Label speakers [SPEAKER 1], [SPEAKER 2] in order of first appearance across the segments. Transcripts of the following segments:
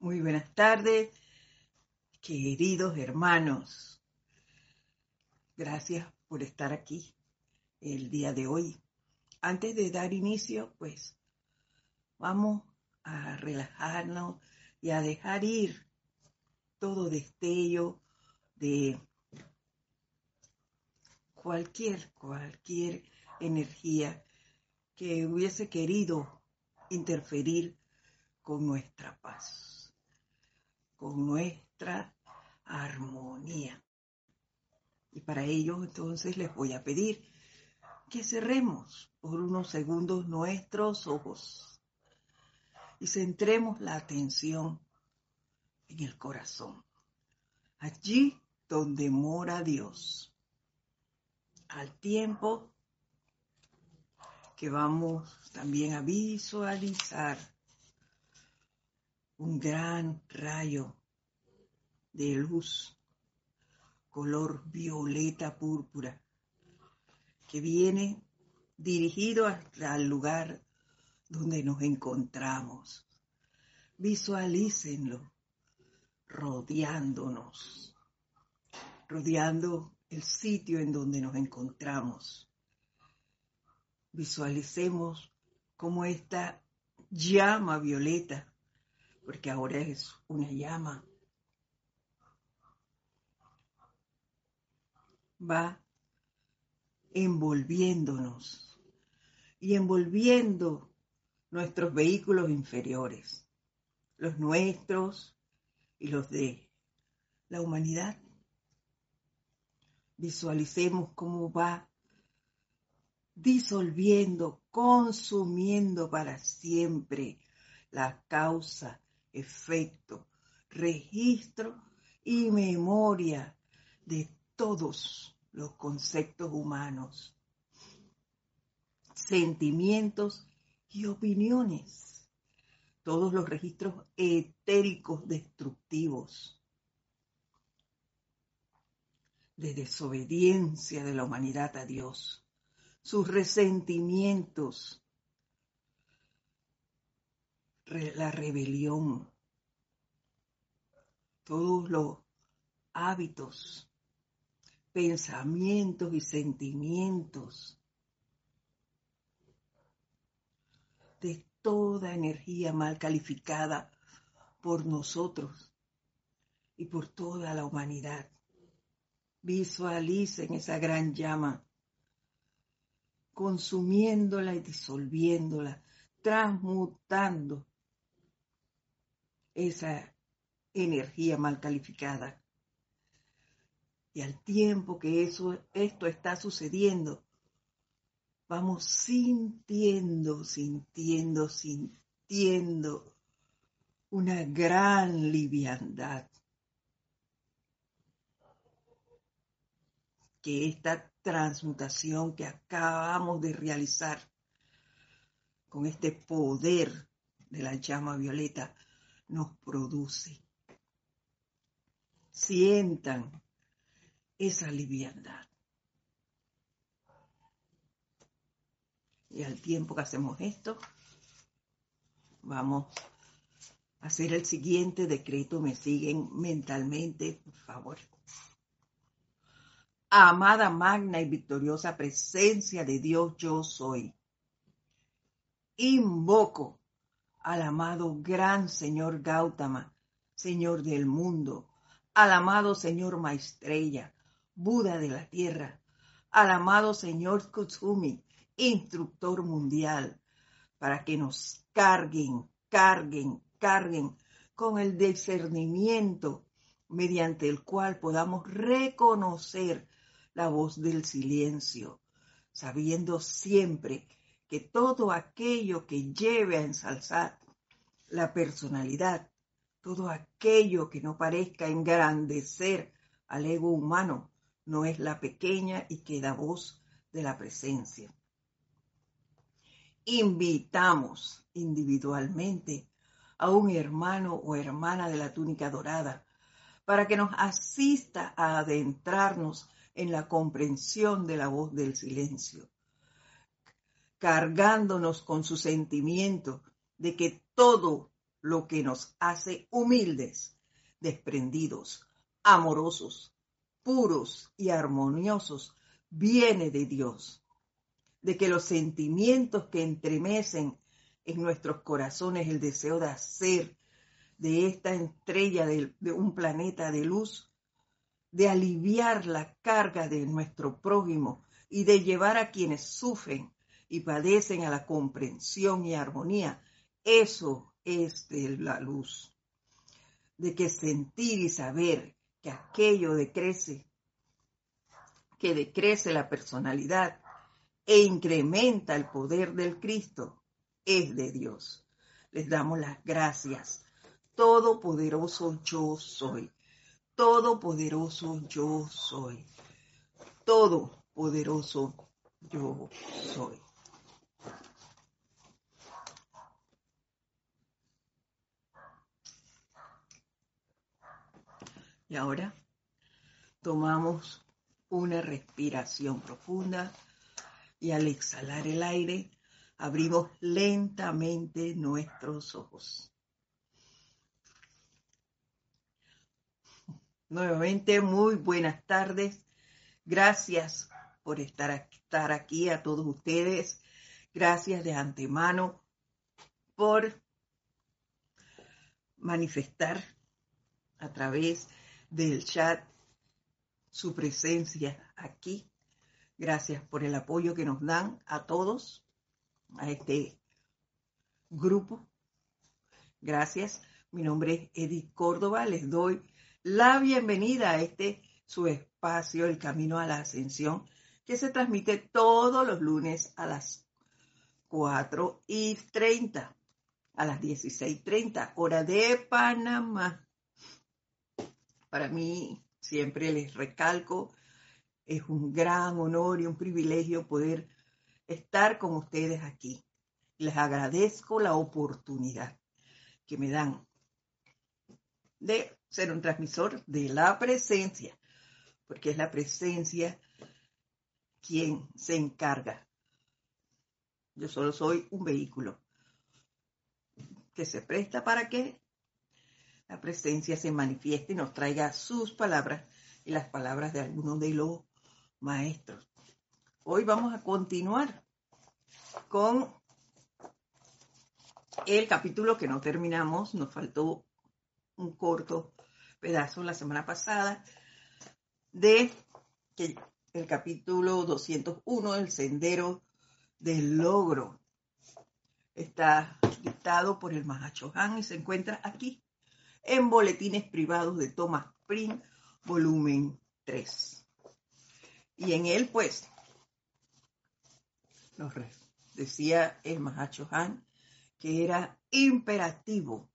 [SPEAKER 1] Muy buenas tardes, queridos hermanos. Gracias por estar aquí el día de hoy. Antes de dar inicio, pues vamos a relajarnos y a dejar ir todo destello de cualquier, cualquier energía que hubiese querido interferir con nuestra paz con nuestra armonía. Y para ello entonces les voy a pedir que cerremos por unos segundos nuestros ojos y centremos la atención en el corazón, allí donde mora Dios, al tiempo que vamos también a visualizar un gran rayo de luz color violeta púrpura que viene dirigido hasta el lugar donde nos encontramos. Visualícenlo rodeándonos, rodeando el sitio en donde nos encontramos. Visualicemos cómo esta llama violeta porque ahora es una llama. Va envolviéndonos y envolviendo nuestros vehículos inferiores, los nuestros y los de la humanidad. Visualicemos cómo va disolviendo, consumiendo para siempre la causa efecto, registro y memoria de todos los conceptos humanos, sentimientos y opiniones, todos los registros etéricos destructivos de desobediencia de la humanidad a Dios, sus resentimientos la rebelión, todos los hábitos, pensamientos y sentimientos de toda energía mal calificada por nosotros y por toda la humanidad. Visualicen esa gran llama, consumiéndola y disolviéndola, transmutando esa energía mal calificada. Y al tiempo que eso, esto está sucediendo, vamos sintiendo, sintiendo, sintiendo una gran liviandad. Que esta transmutación que acabamos de realizar con este poder de la llama violeta nos produce. Sientan esa liviandad. Y al tiempo que hacemos esto, vamos a hacer el siguiente decreto. Me siguen mentalmente, por favor. Amada, magna y victoriosa presencia de Dios, yo soy. Invoco al amado gran señor Gautama, señor del mundo, al amado señor Maestrella, Buda de la tierra, al amado señor Kutsumi, instructor mundial, para que nos carguen, carguen, carguen con el discernimiento mediante el cual podamos reconocer la voz del silencio, sabiendo siempre que todo aquello que lleve a ensalzar la personalidad, todo aquello que no parezca engrandecer al ego humano, no es la pequeña y queda voz de la presencia. Invitamos individualmente a un hermano o hermana de la túnica dorada para que nos asista a adentrarnos en la comprensión de la voz del silencio cargándonos con su sentimiento de que todo lo que nos hace humildes, desprendidos, amorosos, puros y armoniosos, viene de Dios. De que los sentimientos que entremecen en nuestros corazones el deseo de hacer de esta estrella de, de un planeta de luz, de aliviar la carga de nuestro prójimo y de llevar a quienes sufren y padecen a la comprensión y armonía. Eso es de la luz. De que sentir y saber que aquello decrece, que decrece la personalidad e incrementa el poder del Cristo, es de Dios. Les damos las gracias. Todopoderoso yo soy. Todopoderoso yo soy. Todopoderoso yo soy. Y ahora tomamos una respiración profunda y al exhalar el aire abrimos lentamente nuestros ojos. Nuevamente, muy buenas tardes. Gracias por estar, estar aquí a todos ustedes. Gracias de antemano por manifestar a través del chat su presencia aquí. Gracias por el apoyo que nos dan a todos, a este grupo. Gracias. Mi nombre es Edith Córdoba. Les doy la bienvenida a este su espacio, El Camino a la Ascensión, que se transmite todos los lunes a las 4 y 30, a las 16.30, hora de Panamá. Para mí, siempre les recalco, es un gran honor y un privilegio poder estar con ustedes aquí. Les agradezco la oportunidad que me dan de ser un transmisor de la presencia, porque es la presencia quien se encarga. Yo solo soy un vehículo que se presta para que la presencia se manifieste y nos traiga sus palabras y las palabras de algunos de los maestros. Hoy vamos a continuar con el capítulo que no terminamos, nos faltó un corto pedazo la semana pasada de el capítulo 201, el sendero del logro. Está dictado por el Mahacho Han y se encuentra aquí en Boletines Privados de Thomas Prim, volumen 3. Y en él, pues, nos decía el Mahacho Han que era imperativo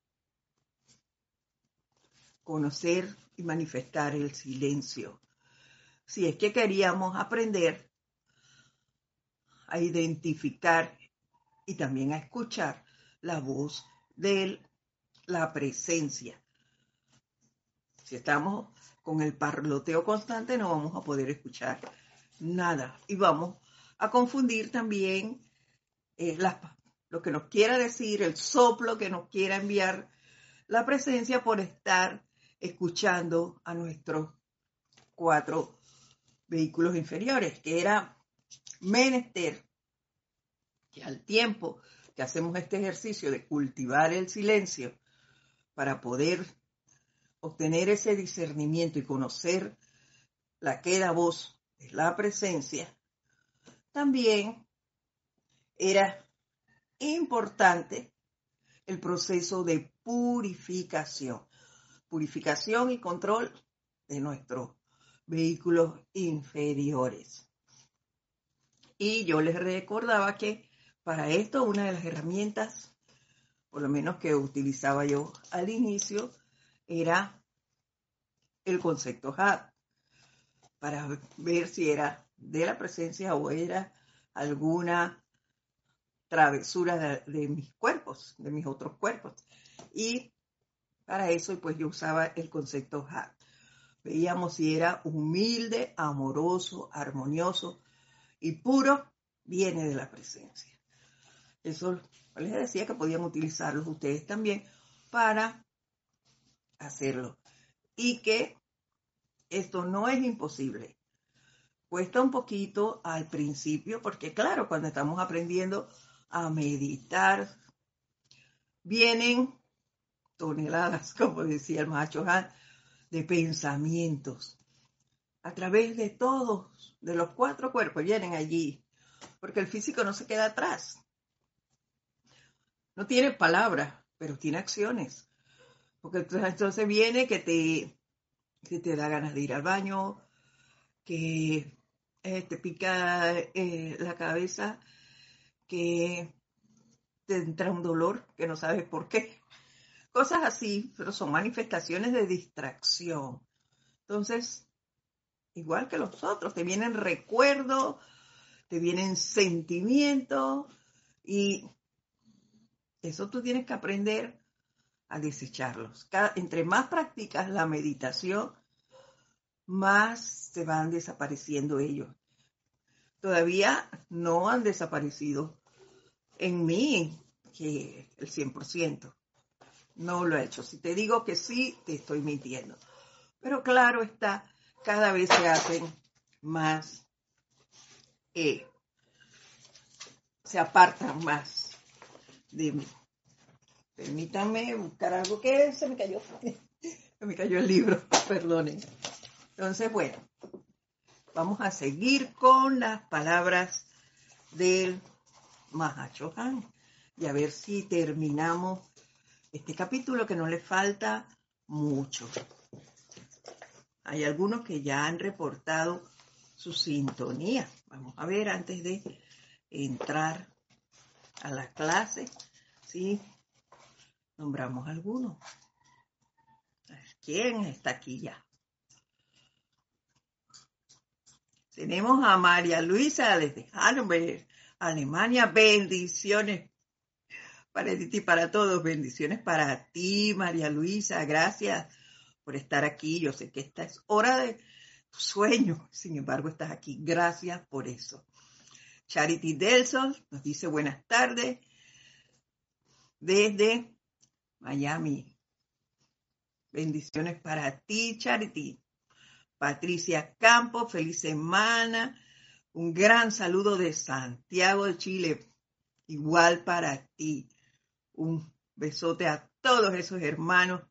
[SPEAKER 1] conocer y manifestar el silencio. Si es que queríamos aprender a identificar y también a escuchar la voz de la presencia si estamos con el parloteo constante no vamos a poder escuchar nada. Y vamos a confundir también eh, lo que nos quiera decir, el soplo que nos quiera enviar la presencia por estar escuchando a nuestros cuatro vehículos inferiores, que era menester que al tiempo que hacemos este ejercicio de cultivar el silencio para poder obtener ese discernimiento y conocer la queda voz de la presencia, también era importante el proceso de purificación, purificación y control de nuestros vehículos inferiores. Y yo les recordaba que para esto una de las herramientas, por lo menos que utilizaba yo al inicio, era el concepto HAD, para ver si era de la presencia o era alguna travesura de, mis cuerpos, de mis otros cuerpos. Y para eso, pues yo usaba el concepto HAD. Veíamos si era humilde, amoroso, armonioso y puro, viene de la presencia. Eso les decía que podían utilizarlos ustedes también para hacerlo. Y que esto no es imposible. Cuesta un poquito al principio porque claro, cuando estamos aprendiendo a meditar, vienen toneladas, como decía el macho Han, de pensamientos. A través de todos, de los cuatro cuerpos, vienen allí, porque el físico no se queda atrás. No tiene palabras, pero tiene acciones. Porque entonces viene que te, que te da ganas de ir al baño, que eh, te pica eh, la cabeza, que te entra un dolor que no sabes por qué. Cosas así, pero son manifestaciones de distracción. Entonces, igual que los otros, te vienen recuerdos, te vienen sentimientos y eso tú tienes que aprender a desecharlos. entre más practicas la meditación, más se van desapareciendo ellos. Todavía no han desaparecido en mí que el 100%. No lo he hecho. Si te digo que sí, te estoy mintiendo. Pero claro está, cada vez se hacen más, eh, se apartan más de mí. Permítanme buscar algo que se me cayó. se me cayó el libro, perdonen. Entonces, bueno, vamos a seguir con las palabras del Mahachohan y a ver si terminamos este capítulo que no le falta mucho. Hay algunos que ya han reportado su sintonía. Vamos a ver antes de entrar a la clase, ¿sí? Nombramos algunos. ¿Quién está aquí ya? Tenemos a María Luisa desde Hannover, Alemania. Bendiciones para ti y para todos. Bendiciones para ti, María Luisa. Gracias por estar aquí. Yo sé que esta es hora de sueño. Sin embargo, estás aquí. Gracias por eso. Charity Delson nos dice buenas tardes desde Miami. Bendiciones para ti, Charity. Patricia Campos, feliz semana. Un gran saludo de Santiago de Chile. Igual para ti. Un besote a todos esos hermanos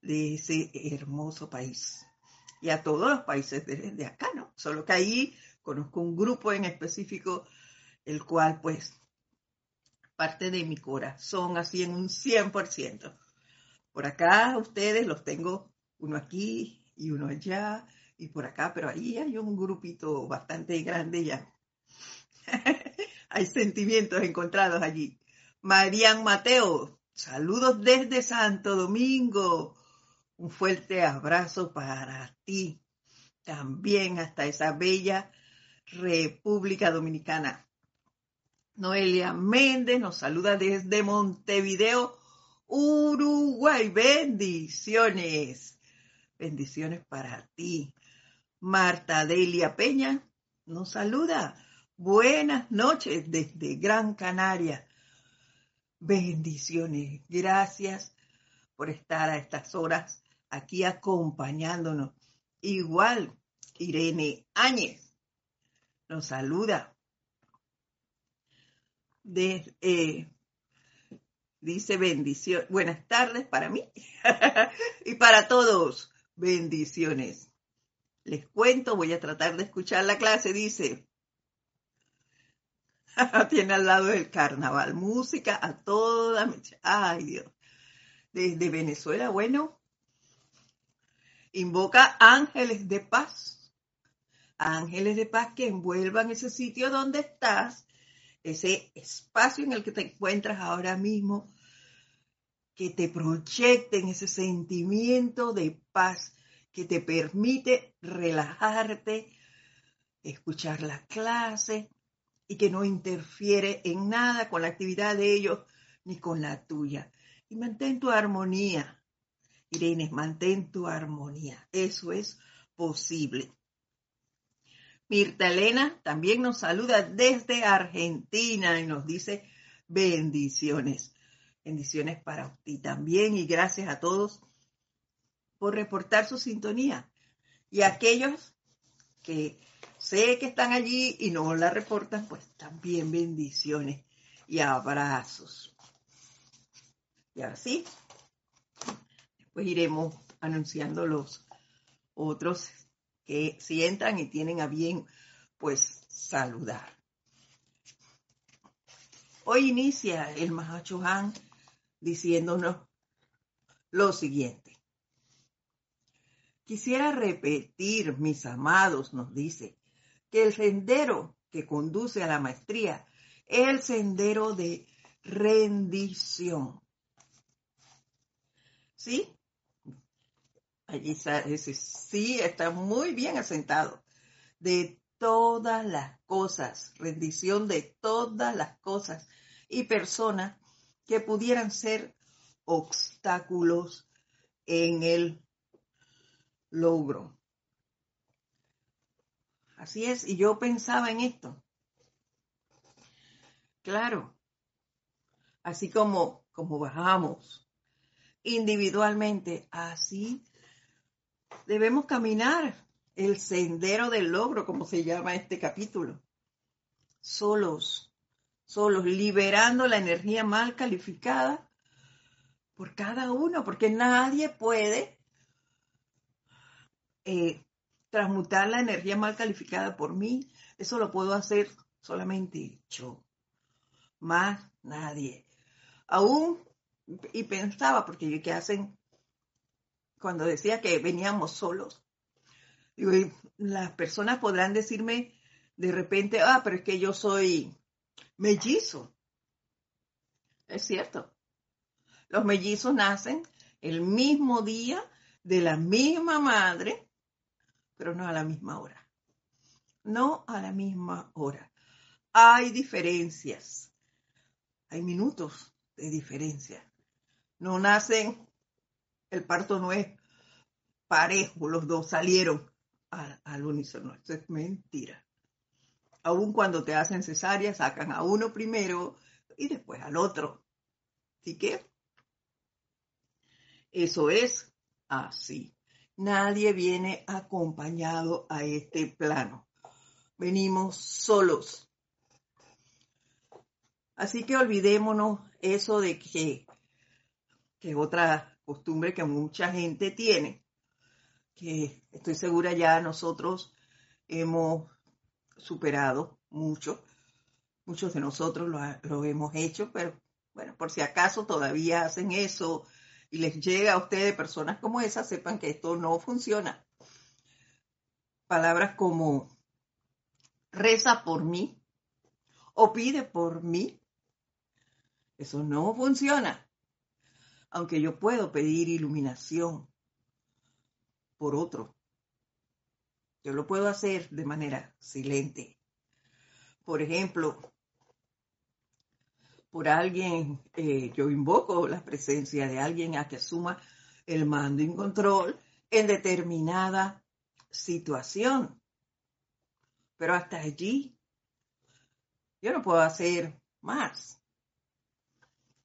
[SPEAKER 1] de ese hermoso país. Y a todos los países de, acá, ¿no? Solo que ahí conozco un grupo en específico, el cual pues parte de mi corazón, así en un 100%. Por acá ustedes los tengo uno aquí y uno allá y por acá, pero ahí hay un grupito bastante grande ya. hay sentimientos encontrados allí. Marian Mateo, saludos desde Santo Domingo. Un fuerte abrazo para ti. También hasta esa bella República Dominicana. Noelia Méndez nos saluda desde Montevideo, Uruguay. Bendiciones. Bendiciones para ti. Marta Delia Peña nos saluda. Buenas noches desde Gran Canaria. Bendiciones. Gracias por estar a estas horas aquí acompañándonos. Igual, Irene Áñez nos saluda. Eh, dice bendición. Buenas tardes para mí y para todos. Bendiciones. Les cuento, voy a tratar de escuchar la clase, dice. Tiene al lado el carnaval, música a toda mecha. Ay Dios. Desde Venezuela, bueno, invoca ángeles de paz. Ángeles de paz que envuelvan ese sitio donde estás, ese espacio en el que te encuentras ahora mismo, que te proyecten ese sentimiento de paz que te permite relajarte, escuchar la clase y que no interfiere en nada con la actividad de ellos ni con la tuya. Y mantén tu armonía. Irene, mantén tu armonía. Eso es posible. Mirta Elena también nos saluda desde Argentina y nos dice bendiciones. Bendiciones para ti también y gracias a todos por reportar su sintonía. Y aquellos que sé que están allí y no la reportan, pues también bendiciones y abrazos. Y así, después iremos anunciando los otros que si entran y tienen a bien, pues saludar. Hoy inicia el Han diciéndonos lo siguiente. Quisiera repetir, mis amados, nos dice, que el sendero que conduce a la maestría es el sendero de rendición. ¿Sí? Allí ese sí está muy bien asentado. De todas las cosas, rendición de todas las cosas y personas que pudieran ser obstáculos en el logro. Así es, y yo pensaba en esto. Claro, así como, como bajamos individualmente, así debemos caminar el sendero del logro, como se llama este capítulo. Solos, solos, liberando la energía mal calificada por cada uno, porque nadie puede eh, transmutar la energía mal calificada por mí. Eso lo puedo hacer solamente yo, más nadie. Aún, y pensaba, porque yo que hacen, cuando decía que veníamos solos, las personas podrán decirme de repente, ah, pero es que yo soy mellizo. Es cierto. Los mellizos nacen el mismo día de la misma madre, pero no a la misma hora. No a la misma hora. Hay diferencias. Hay minutos de diferencia. No nacen, el parto no es parejo, los dos salieron al, unísono. Eso es mentira. Aún cuando te hacen cesárea, sacan a uno primero y después al otro. Así que eso es así. Nadie viene acompañado a este plano. Venimos solos. Así que olvidémonos eso de que, que otra costumbre que mucha gente tiene, que estoy segura ya nosotros hemos superado mucho. Muchos de nosotros lo, hemos hecho, pero bueno, por si acaso todavía hacen eso y les llega a ustedes personas como esas, sepan que esto no funciona. Palabras como reza por mí o pide por mí, eso no funciona. Aunque yo puedo pedir iluminación, por otro. Yo lo puedo hacer de manera silente. Por ejemplo, por alguien, eh, yo invoco la presencia de alguien a que asuma el mando y control en determinada situación. Pero hasta allí, yo no puedo hacer más.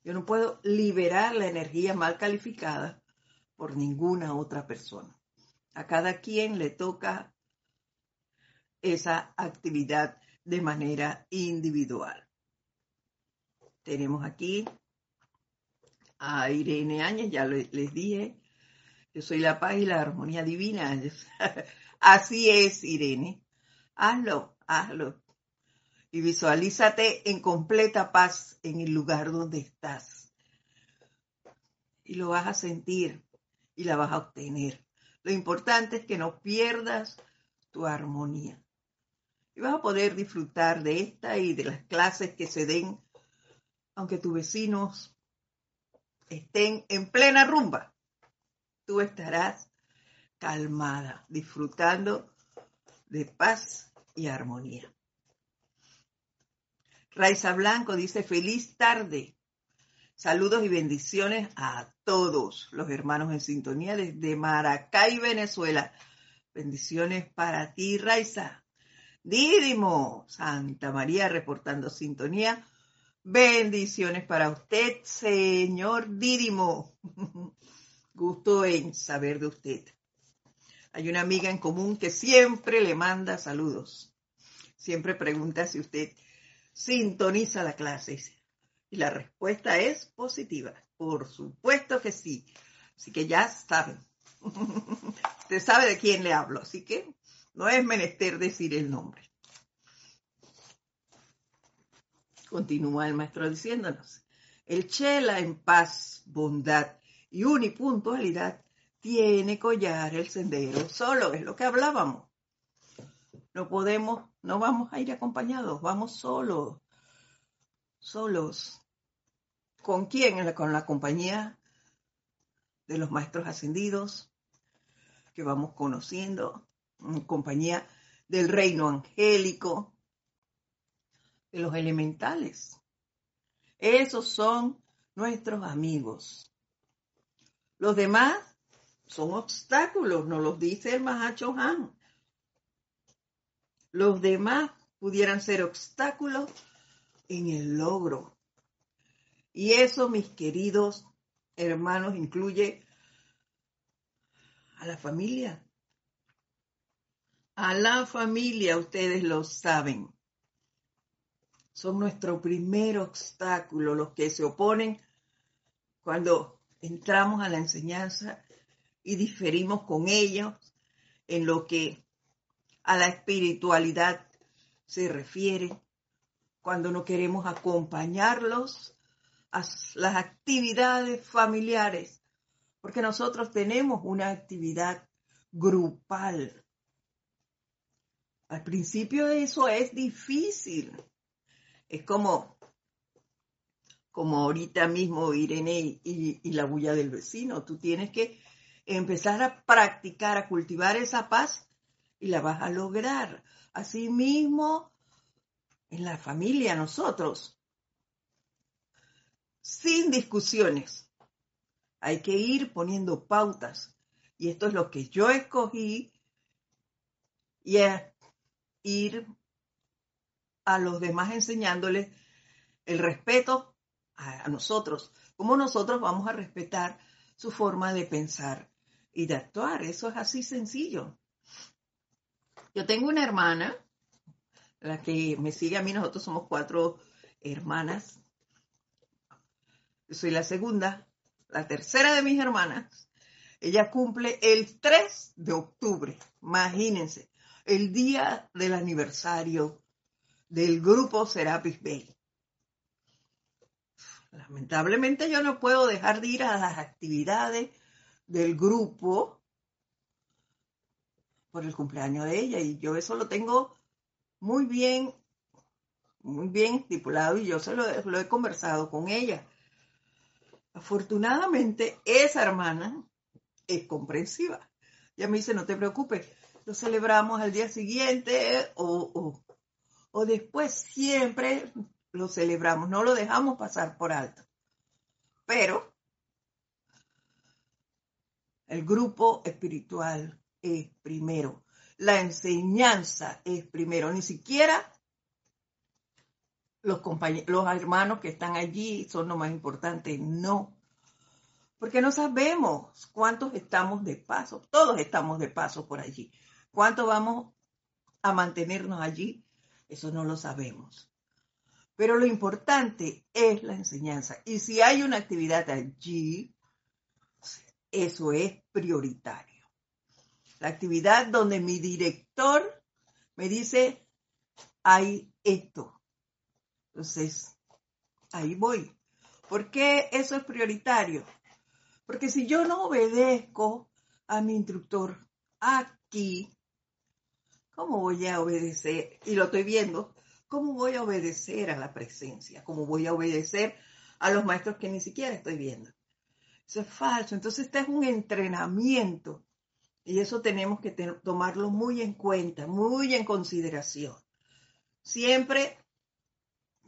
[SPEAKER 1] Yo no puedo liberar la energía mal calificada por ninguna otra persona. A cada quien le toca esa actividad de manera individual. Tenemos aquí a Irene Áñez, ya les dije, yo soy la paz y la armonía divina. Así es, Irene. Hazlo, hazlo. Y visualízate en completa paz en el lugar donde estás. Y lo vas a sentir y la vas a obtener. Lo importante es que no pierdas tu armonía. Y vas a poder disfrutar de esta y de las clases que se den, aunque tus vecinos estén en plena rumba. Tú estarás calmada, disfrutando de paz y armonía. Raiza Blanco dice, feliz tarde. Saludos y bendiciones a todos los hermanos en sintonía desde Maracay, Venezuela. Bendiciones para ti, Raiza. Dídimo, Santa María reportando sintonía. Bendiciones para usted, señor Dídimo. Gusto en saber de usted. Hay una amiga en común que siempre le manda saludos. Siempre pregunta si usted sintoniza la clase. Y la respuesta es positiva. Por supuesto que sí. Así que ya saben. Usted sabe de quién le hablo. Así que no es menester decir el nombre. Continúa el maestro diciéndonos, el chela en paz, bondad y unipuntualidad tiene collar el sendero solo, es lo que hablábamos. No podemos, no vamos a ir acompañados, vamos solos, solos. ¿Con quién? Con la compañía de los maestros ascendidos que vamos conociendo, en compañía del reino angélico, de los elementales. Esos son nuestros amigos. Los demás son obstáculos, nos los dice el Mahacho Han. Los demás pudieran ser obstáculos en el logro. Y eso, mis queridos hermanos, incluye a la familia. A la familia, ustedes lo saben son nuestro primer obstáculo, los que se oponen cuando entramos a la enseñanza y diferimos con ellos en lo que a la espiritualidad se refiere, cuando no queremos acompañarlos a las actividades familiares, porque nosotros tenemos una actividad grupal. Al principio eso es difícil, es como, como ahorita mismo Irene y, y la bulla del vecino. Tú tienes que empezar a practicar, a cultivar esa paz y la vas a lograr. Asimismo, en la familia, nosotros, sin discusiones, hay que ir poniendo pautas. Y esto es lo que yo escogí y es ir a los demás enseñándoles el respeto a, nosotros, cómo nosotros vamos a respetar su forma de pensar y de actuar. Eso es así sencillo. Yo tengo una hermana, la que me sigue a mí, nosotros somos cuatro hermanas. Yo soy la segunda, la tercera de mis hermanas. Ella cumple el 3 de octubre, imagínense, el día del aniversario del grupo Serapis Bay. Lamentablemente yo no puedo dejar de ir a las actividades del grupo por el cumpleaños de ella y yo eso lo tengo muy bien, muy bien estipulado y yo se lo, he conversado con ella. Afortunadamente esa hermana es comprensiva. Ella me dice, no te preocupes, lo celebramos al día siguiente o, o después siempre lo celebramos, no lo dejamos pasar por alto. Pero el grupo espiritual es primero, la enseñanza es primero, ni siquiera los los hermanos que están allí son lo más importante, no. Porque no sabemos cuántos estamos de paso, todos estamos de paso por allí. ¿Cuánto vamos a mantenernos allí eso no lo sabemos. Pero lo importante es la enseñanza. Y si hay una actividad allí, eso es prioritario. La actividad donde mi director me dice, hay esto. Entonces, ahí voy. ¿Por qué eso es prioritario? Porque si yo no obedezco a mi instructor aquí, ¿Cómo voy a obedecer? Y lo estoy viendo. ¿Cómo voy a obedecer a la presencia? ¿Cómo voy a obedecer a los maestros que ni siquiera estoy viendo? Eso es falso. Entonces, este es un entrenamiento. Y eso tenemos que tomarlo muy en cuenta, muy en consideración. Siempre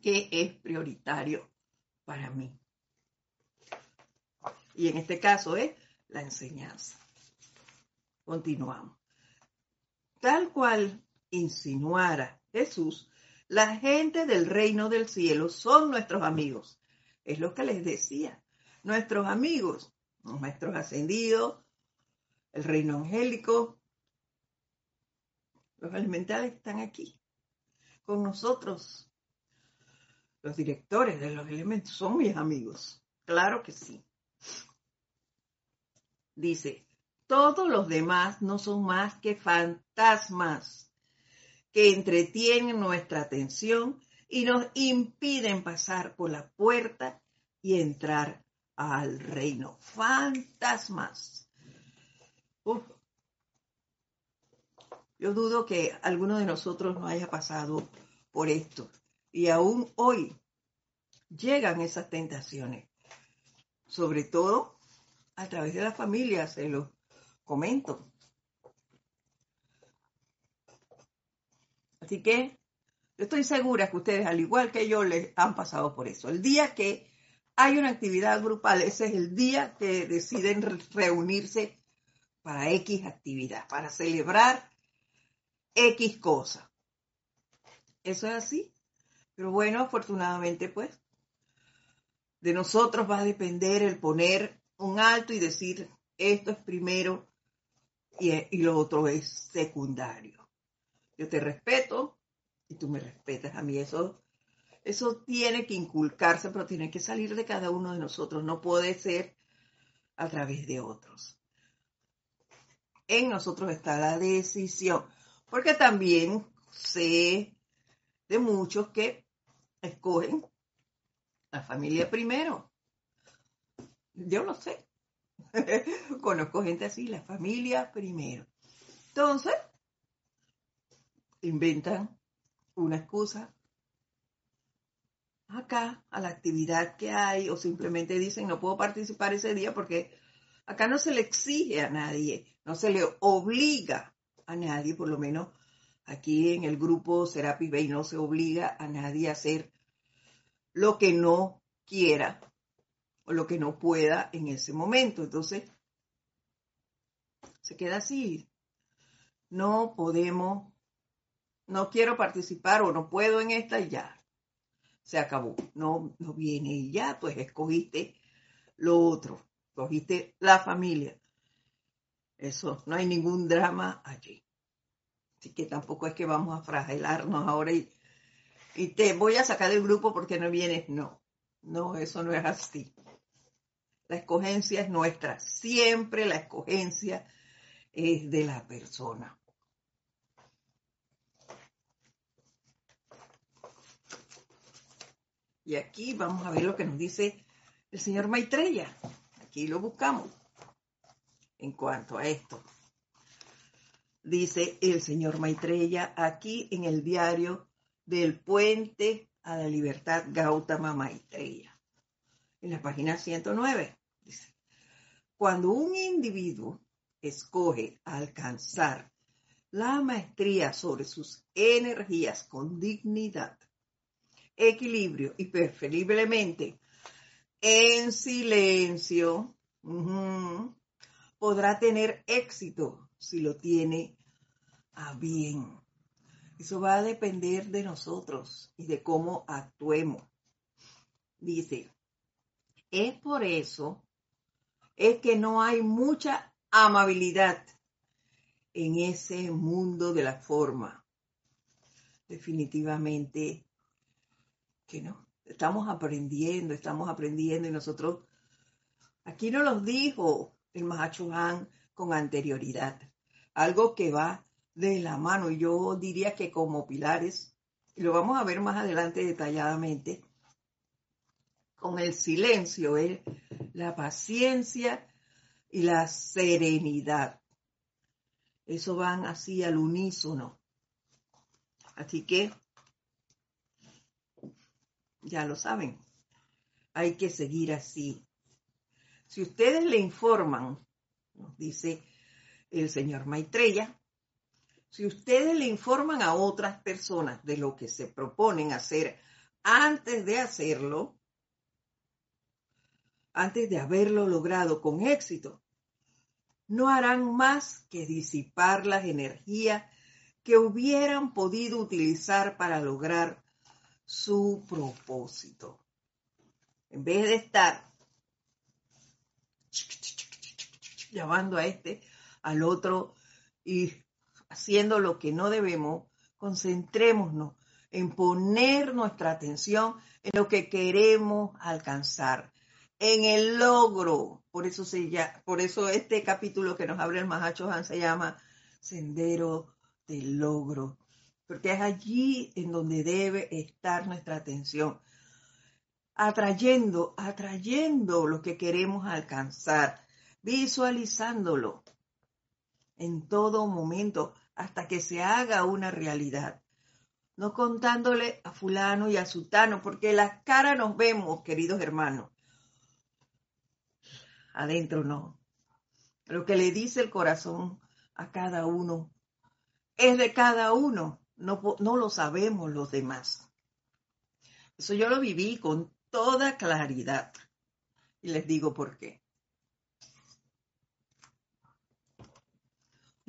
[SPEAKER 1] que es prioritario para mí. Y en este caso es la enseñanza. Continuamos tal cual insinuara Jesús La gente del reino del cielo son nuestros amigos. Es lo que les decía. Nuestros amigos, los maestros ascendidos, el reino angélico, los elementales están aquí con nosotros. Los directores de los elementos son mis amigos. Claro que sí. Dice, todos los demás no son más que fantasmas que entretienen nuestra atención y nos impiden pasar por la puerta y entrar al reino. Fantasmas. Yo dudo que alguno de nosotros no haya pasado por esto. Y aún hoy llegan esas tentaciones. Sobre todo a través de la familia, se lo comento. Así que yo estoy segura que ustedes, al igual que yo, les han pasado por eso. El día que hay una actividad grupal, ese es el día que deciden reunirse para X actividad, para celebrar X cosa. Eso es así. Pero bueno, afortunadamente, pues, de nosotros va a depender el poner un alto y decir, esto es primero y, lo otro es secundario. Yo te respeto y tú me respetas a mí. Eso, eso tiene que inculcarse, pero tiene que salir de cada uno de nosotros. No puede ser a través de otros. En nosotros está la decisión. Porque también sé de muchos que escogen la familia primero. Yo lo sé. Conozco gente así, la familia primero. Entonces, inventan una excusa acá a la actividad que hay o simplemente dicen no puedo participar ese día porque acá no se le exige a nadie, no se le obliga a nadie, por lo menos aquí en el grupo Serapis Bay no se obliga a nadie a hacer lo que no quiera o lo que no pueda en ese momento. Entonces, se queda así. No podemos, no quiero participar o no puedo en esta y ya. Se acabó. No, no viene y ya, pues escogiste lo otro. Escogiste la familia. Eso, no hay ningún drama allí. Así que tampoco es que vamos a fragelarnos ahora y, te voy a sacar del grupo porque no vienes. No, no, eso no es así. La escogencia es nuestra. Siempre la escogencia es de la persona. Y aquí vamos a ver lo que nos dice el señor Maitreya. Aquí lo buscamos en cuanto a esto. Dice el señor Maitreya aquí en el diario del puente a la libertad Gautama Maitreya, en la página 109. Dice, cuando un individuo escoge alcanzar la maestría sobre sus energías con dignidad, equilibrio y preferiblemente en silencio, podrá tener éxito si lo tiene a bien. Eso va a depender de nosotros y de cómo actuemos. Dice, es por eso es que no hay mucha amabilidad en ese mundo de la forma. Definitivamente que no. Estamos aprendiendo, estamos aprendiendo y nosotros, aquí no los dijo el Mahachohan con anterioridad. Algo que va de la mano. Y yo diría que como pilares, y lo vamos a ver más adelante detalladamente, con el silencio, ¿eh? la paciencia y la serenidad. Eso van así al unísono. Así que, ya lo saben, hay que seguir así. Si ustedes le informan, nos dice el señor Maitreya, si ustedes le informan a otras personas de lo que se proponen hacer antes de hacerlo, antes de haberlo logrado con éxito, no harán más que disipar las energías que hubieran podido utilizar para lograr su propósito. En vez de estar llamando a este, al otro y haciendo lo que no debemos, concentrémonos en poner nuestra atención en lo que queremos alcanzar, en el logro. Por eso, se por eso este capítulo que nos abre el Mahacho Han se llama Sendero del Logro, porque es allí en donde debe estar nuestra atención, atrayendo, atrayendo lo que queremos alcanzar, visualizándolo en todo momento hasta que se haga una realidad. No contándole a fulano y a sutano, porque la cara nos vemos, queridos hermanos. Adentro no. Lo que le dice el corazón a cada uno es de cada uno. No, no lo sabemos los demás. Eso yo lo viví con toda claridad. Y les digo por qué.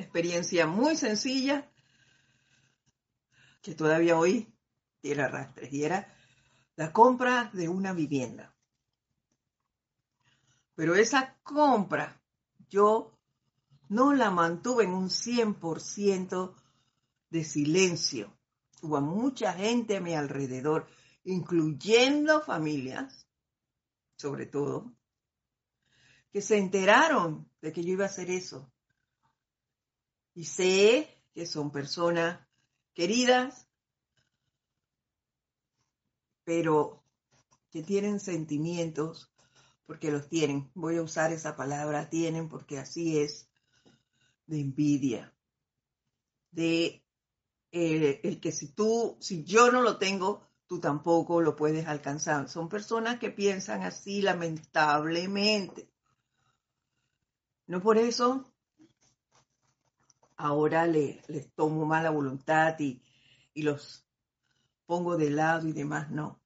[SPEAKER 1] experiencia muy sencilla que todavía hoy tiene arrastres y era la compra de una vivienda. Pero esa compra yo no la mantuve en un 100% de silencio. Hubo mucha gente a mi alrededor, incluyendo familias, sobre todo, que se enteraron de que yo iba a hacer eso y sé que son personas queridas, pero que tienen sentimientos, porque los tienen. Voy a usar esa palabra, tienen, porque así es, de envidia, de eh, el que si tú, si yo no lo tengo, tú tampoco lo puedes alcanzar. Son personas que piensan así, lamentablemente. No por eso ahora le, les tomo mala voluntad y, y los pongo de lado y demás, no.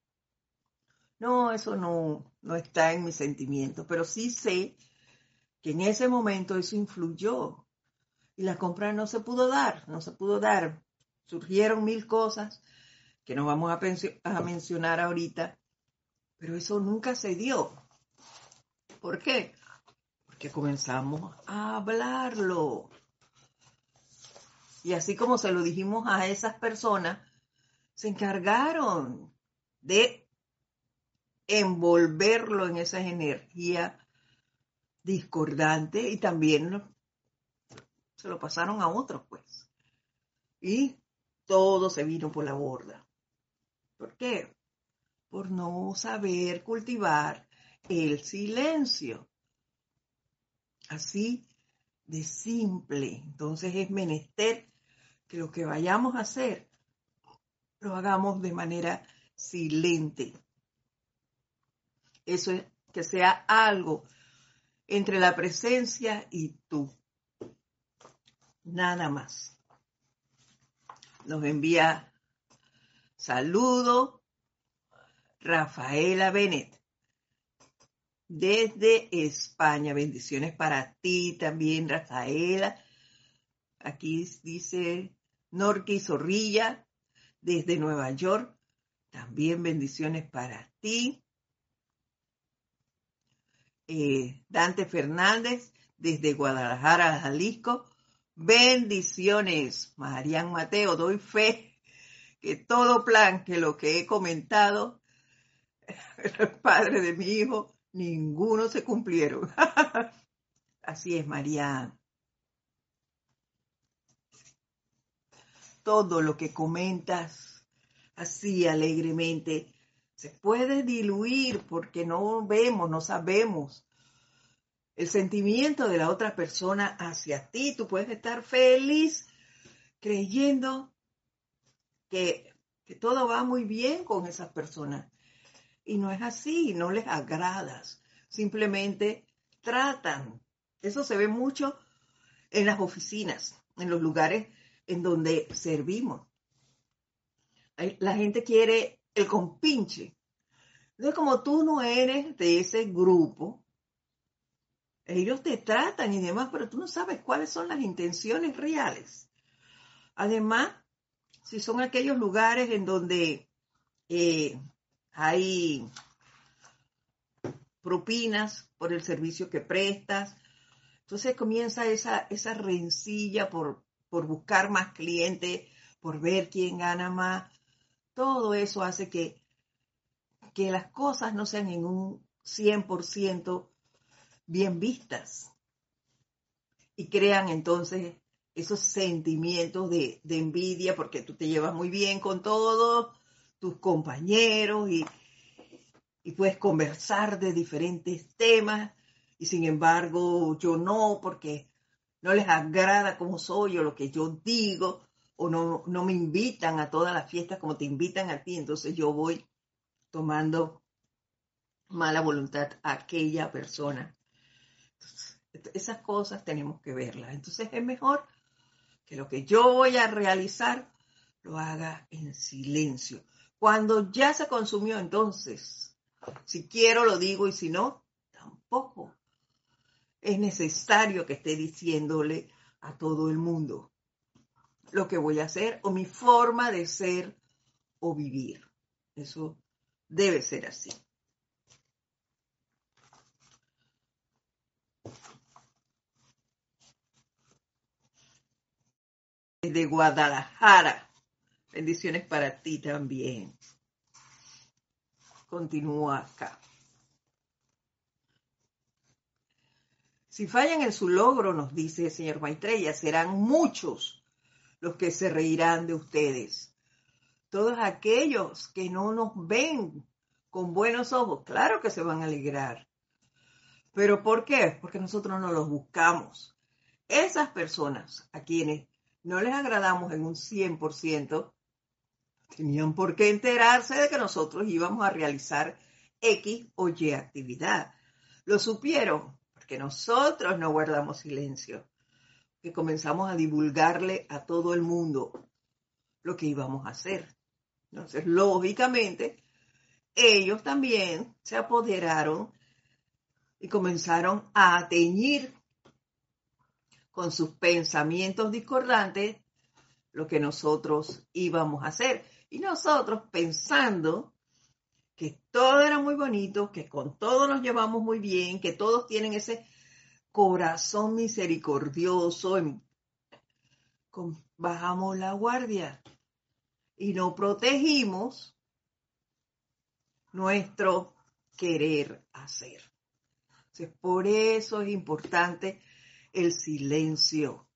[SPEAKER 1] No, eso no, no está en mis sentimientos, pero sí sé que en ese momento eso influyó y la compra no se pudo dar, no se pudo dar. Surgieron mil cosas que no vamos a, a mencionar ahorita, pero eso nunca se dio. ¿Por qué? Porque comenzamos a hablarlo. Y así como se lo dijimos a esas personas, se encargaron de envolverlo en esa energía discordante y también se lo pasaron a otros, pues. Y todo se vino por la borda. ¿Por qué? Por no saber cultivar el silencio. Así de simple. Entonces es menester que lo que vayamos a hacer lo hagamos de manera silente. Eso es que sea algo entre la presencia y tú. Nada más. Nos envía saludo Rafaela Benet desde España. Bendiciones para ti también, Rafaela. Aquí dice Norqui Zorrilla desde Nueva York. También bendiciones para ti. Eh, Dante Fernández desde Guadalajara, Jalisco. Bendiciones, Marian Mateo. Doy fe que todo plan que lo que he comentado, el padre de mi hijo, ninguno se cumplieron. Así es, Marian. todo lo que comentas así alegremente se puede diluir porque no vemos, no sabemos el sentimiento de la otra persona hacia ti. Tú puedes estar feliz creyendo que, que todo va muy bien con esas personas. Y no es así, no les agradas. Simplemente tratan. Eso se ve mucho en las oficinas, en los lugares en donde servimos. La gente quiere el compinche. Entonces, como tú no eres de ese grupo, ellos te tratan y demás, pero tú no sabes cuáles son las intenciones reales. Además, si son aquellos lugares en donde eh, hay propinas por el servicio que prestas, entonces comienza esa, esa rencilla por, por buscar más clientes, por ver quién gana más. Todo eso hace que, que las cosas no sean en un 100% bien vistas. Y crean entonces esos sentimientos de, envidia porque tú te llevas muy bien con todos tus compañeros y, puedes conversar de diferentes temas. Y sin embargo yo no porque no les agrada como soy o lo que yo digo o no, no me invitan a todas las fiestas como te invitan a ti, entonces yo voy tomando mala voluntad a aquella persona. Esas cosas tenemos que verlas. Entonces es mejor que lo que yo voy a realizar lo haga en silencio. Cuando ya se consumió, entonces, si quiero lo digo y si no, tampoco. Es necesario que esté diciéndole a todo el mundo lo que voy a hacer o mi forma de ser o vivir. Eso debe ser así. De Guadalajara. Bendiciones para ti también. Continúa acá. Si fallan en su logro, nos dice el señor Maitreya, serán muchos los que se reirán de ustedes. Todos aquellos que no nos ven con buenos ojos, claro que se van a alegrar. ¿Pero por qué? Porque nosotros no los buscamos. Esas personas a quienes no les agradamos en un 100%, tenían por qué enterarse de que nosotros íbamos a realizar X o Y actividad. Lo supieron porque nosotros no guardamos silencio, que comenzamos a divulgarle a todo el mundo lo que íbamos a hacer. Entonces, lógicamente, ellos también se apoderaron y comenzaron a teñir con sus pensamientos discordantes lo que nosotros íbamos a hacer. Y nosotros pensando que todo era muy bonito, que con todo nos llevamos muy bien, que todos tienen ese corazón misericordioso, bajamos la guardia y no protegimos nuestro querer hacer. Entonces, por eso es importante el silencio.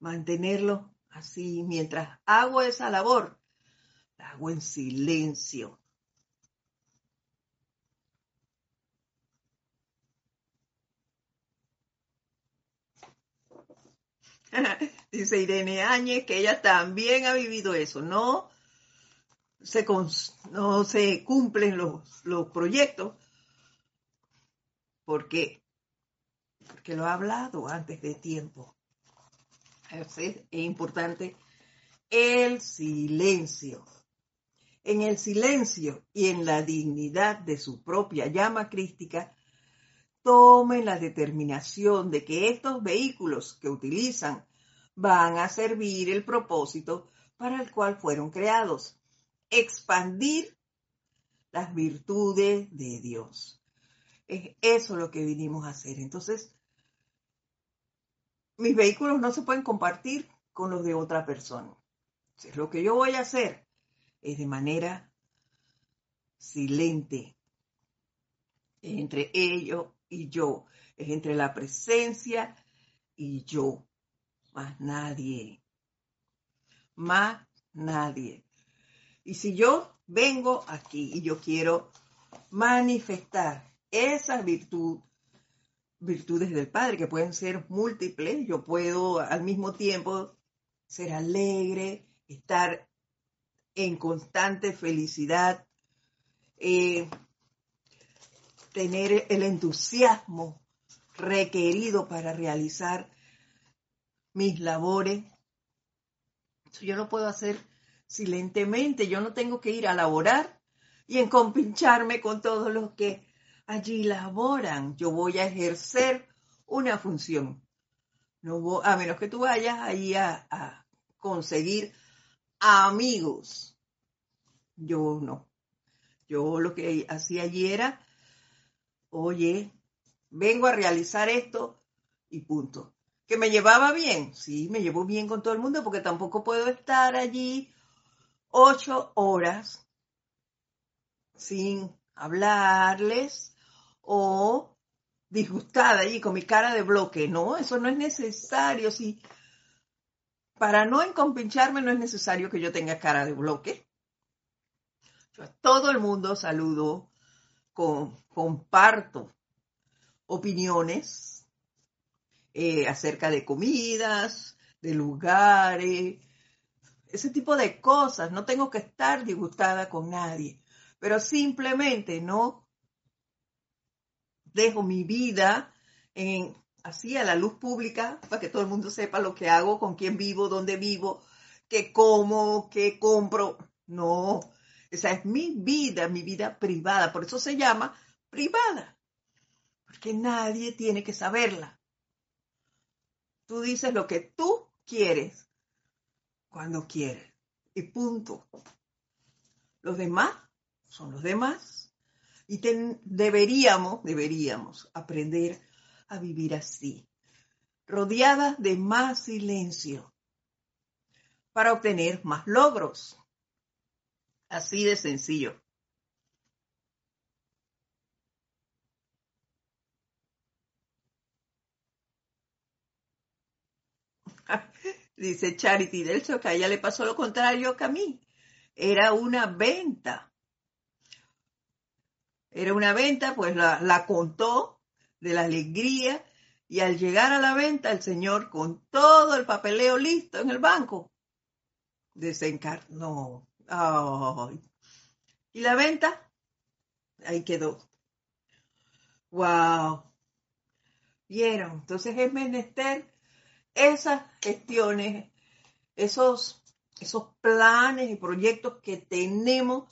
[SPEAKER 1] Mantenerlo así mientras hago esa labor, la hago en silencio. Dice Irene Áñez que ella también ha vivido eso. No se, no se cumplen los, los proyectos porque porque lo ha hablado antes de tiempo. Es importante el silencio. En el silencio y en la dignidad de su propia llama crística, tomen la determinación de que estos vehículos que utilizan van a servir el propósito para el cual fueron creados, expandir las virtudes de Dios. Es eso lo que vinimos a hacer. Entonces, mis vehículos no se pueden compartir con los de otra persona. Entonces, lo que yo voy a hacer es de manera silente entre ellos y yo. Es entre la presencia y yo. Más nadie. Más nadie. Y si yo vengo aquí y yo quiero manifestar esa virtud, virtudes del Padre, que pueden ser múltiples. Yo puedo al mismo tiempo ser alegre, estar en constante felicidad, eh, tener el entusiasmo requerido para realizar mis labores. yo lo puedo hacer silentemente, yo no tengo que ir a laborar y encompancharme con todos los que allí laboran. Yo voy a ejercer una función. No a menos que tú vayas ahí a, conseguir amigos. Yo no. Yo lo que hacía allí era, oye, vengo a realizar esto y punto. ¿Que me llevaba bien? Sí, me llevo bien con todo el mundo porque tampoco puedo estar allí ocho horas sin hablarles o disgustada allí con mi cara de bloque. No, eso no es necesario. Si para no encompancharme no es necesario que yo tenga cara de bloque. todo el mundo saludo, comparto opiniones eh, acerca de comidas, de lugares, ese tipo de cosas. No tengo que estar disgustada con nadie, pero simplemente no dejo mi vida en, así a la luz pública para que todo el mundo sepa lo que hago, con quién vivo, dónde vivo, qué como, qué compro. No, esa es mi vida, mi vida privada. Por eso se llama privada. Porque nadie tiene que saberla. Tú dices lo que tú quieres cuando quieres. Y punto. Los demás son los demás. Y deberíamos, deberíamos aprender a vivir así, rodeadas de más silencio, para obtener más logros. Así de sencillo. Dice Charity del que a ella le pasó lo contrario que a mí. Era una venta. Era una venta, pues la, la contó de la alegría y al llegar a la venta el señor con todo el papeleo listo en el banco desencarnó. Y la venta, ahí quedó. Wow. ¿Vieron? Entonces es menester esas gestiones, esos, esos planes y proyectos que tenemos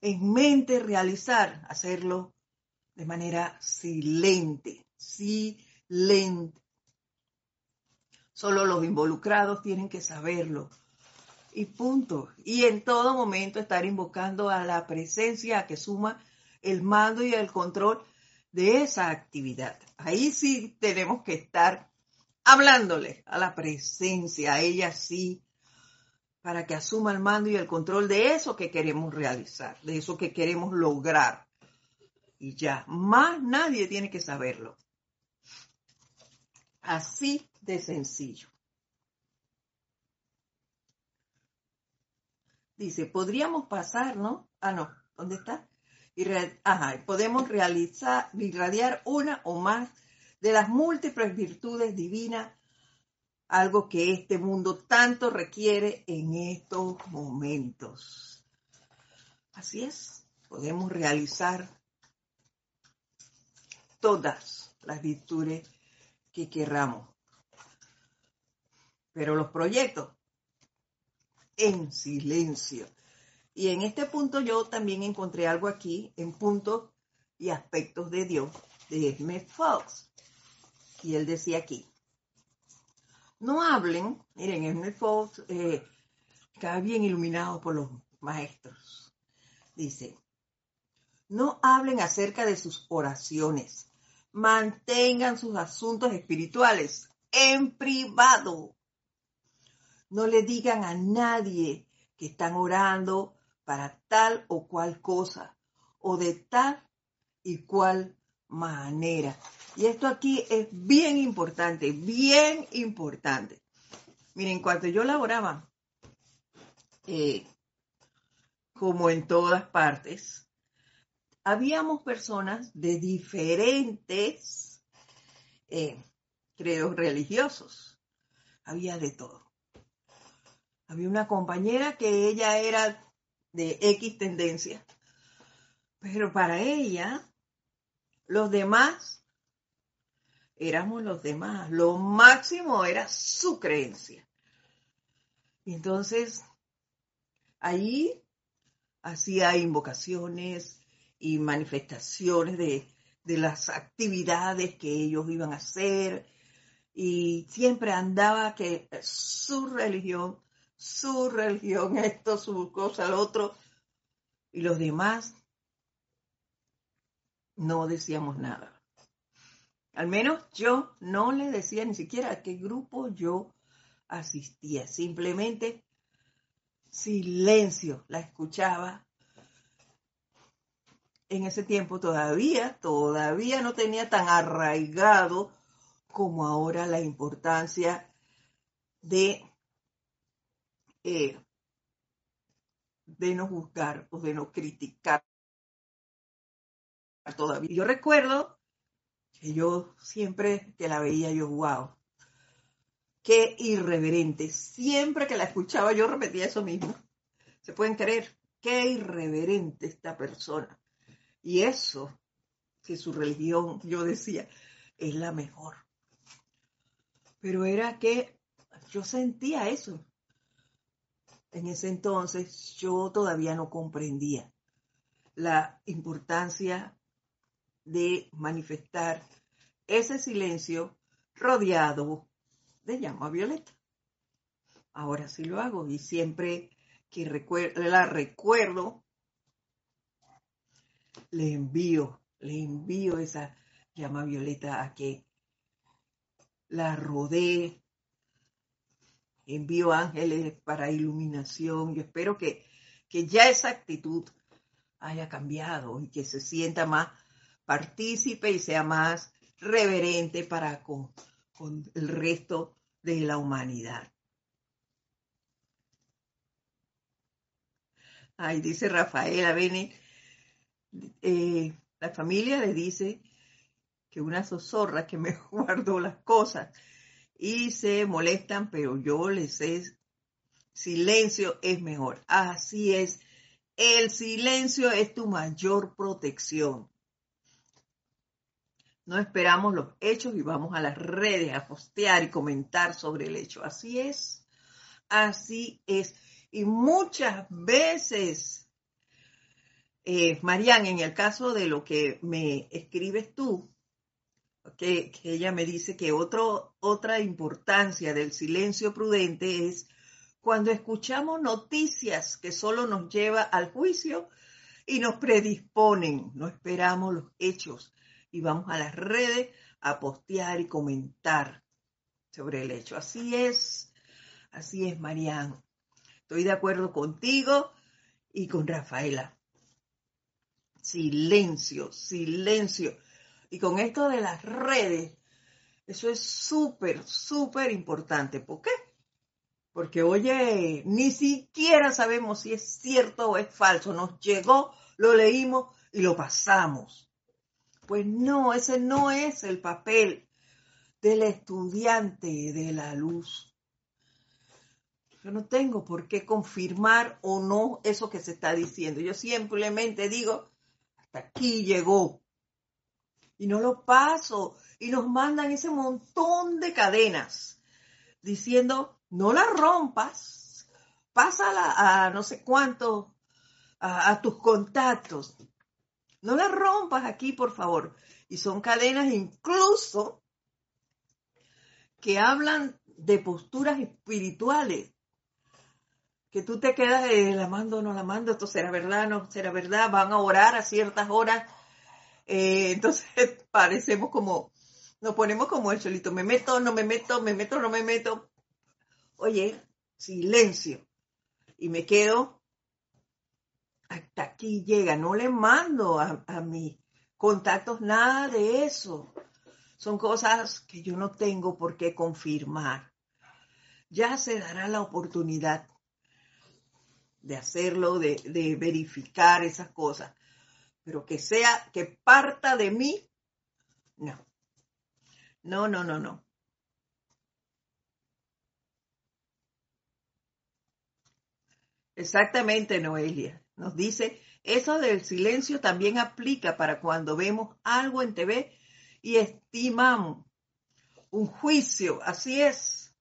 [SPEAKER 1] en mente realizar, hacerlo de manera silente, silente. Solo los involucrados tienen que saberlo. Y punto. Y en todo momento estar invocando a la presencia que suma el mando y el control de esa actividad. Ahí sí tenemos que estar hablándole a la presencia, a ella sí, para que asuma el mando y el control de eso que queremos realizar, de eso que queremos lograr. Y ya, más nadie tiene que saberlo. Así de sencillo. Dice, podríamos pasar, ¿no? Ah, no, ¿dónde está? Y Ajá, podemos realizar, irradiar una o más de las múltiples virtudes divinas, algo que este mundo tanto requiere en estos momentos. Así es, podemos realizar todas las virtudes que querramos. Pero los proyectos en silencio. Y en este punto yo también encontré algo aquí en puntos y aspectos de Dios de Smith Fox. Y él decía aquí, no hablen, miren, el Fox eh, está bien iluminado por los maestros. Dice, no hablen acerca de sus oraciones, mantengan sus asuntos espirituales en privado. No le digan a nadie que están orando para tal o cual cosa o de tal y cual manera. Y esto aquí es bien importante, bien importante. Miren, cuando yo laboraba, eh, como en todas partes, habíamos personas de diferentes eh, credos religiosos. Había de todo. Había una compañera que ella era de X tendencia, pero para ella, los demás éramos los demás. Lo máximo era su creencia. Y entonces, ahí hacía invocaciones y manifestaciones de, las actividades que ellos iban a hacer y siempre andaba que su religión, su religión, esto, su cosa, lo otro, y los demás no decíamos nada. Al menos yo no le decía ni siquiera a qué grupo yo asistía, simplemente silencio, la escuchaba. En ese tiempo todavía, todavía no tenía tan arraigado como ahora la importancia de, eh, de no juzgar o de no criticar todavía. Yo recuerdo que yo siempre que la veía yo, wow, qué irreverente. Siempre que la escuchaba yo repetía eso mismo. ¿Se pueden creer? Qué irreverente esta persona. Y eso, que su religión, yo decía, es la mejor. Pero era que yo sentía eso. En ese entonces yo todavía no comprendía la importancia de manifestar ese silencio rodeado de llama violeta. Ahora sí lo hago y siempre que la recuerdo, le envío, le envío esa llama violeta a que la rodee. Envío ángeles para iluminación. Yo espero que, que ya esa actitud haya cambiado y que se sienta más partícipe y sea más reverente para con, el resto de la humanidad. Ay, dice Rafaela Bene, eh, la familia le dice que una zozorra que me guardó las cosas y se molestan, pero yo les sé, silencio es mejor. Así es, el silencio es tu mayor protección. No esperamos los hechos y vamos a las redes a postear y comentar sobre el hecho. Así es, así es. Y muchas veces, eh, Marian, en el caso de lo que me escribes tú, que, ella me dice que otra importancia del silencio prudente es cuando escuchamos noticias que solo nos lleva al juicio y nos predisponen, no esperamos los hechos y vamos a las redes a postear y comentar sobre el hecho. Así es, así es, Mariano. Estoy de acuerdo contigo y con Rafaela. Silencio, silencio. Y con esto de las redes, eso es súper, súper importante. ¿Por qué? Porque, oye, ni siquiera sabemos si es cierto o es falso. Nos llegó, lo leímos y lo pasamos. Pues no, ese no es el papel del estudiante de la luz. Yo no tengo por qué confirmar o no eso que se está diciendo. Yo simplemente digo, hasta aquí llegó. Y no lo paso. Y nos mandan ese montón de cadenas diciendo, no la rompas, pásala a no sé cuánto, a, a tus contactos. No las rompas aquí, por favor. Y son cadenas incluso que hablan de posturas espirituales. Que tú te quedas, eh, la mando, no la mando, esto será verdad, no será verdad, van a orar a ciertas horas. Eh, entonces parecemos como, nos ponemos como el cholito, me meto, no me meto, me meto, no me meto. Oye, silencio. Y me quedo hasta aquí llega, no le mando a, mis contactos nada de eso. Son cosas que yo no tengo por qué confirmar. Ya se dará la oportunidad de hacerlo, de, de verificar esas cosas. Pero que sea, que parta de mí, no. No, no, no, no. Exactamente, Noelia. Nos dice, eso del silencio también aplica para cuando vemos algo en TV y estimamos un juicio. Así es.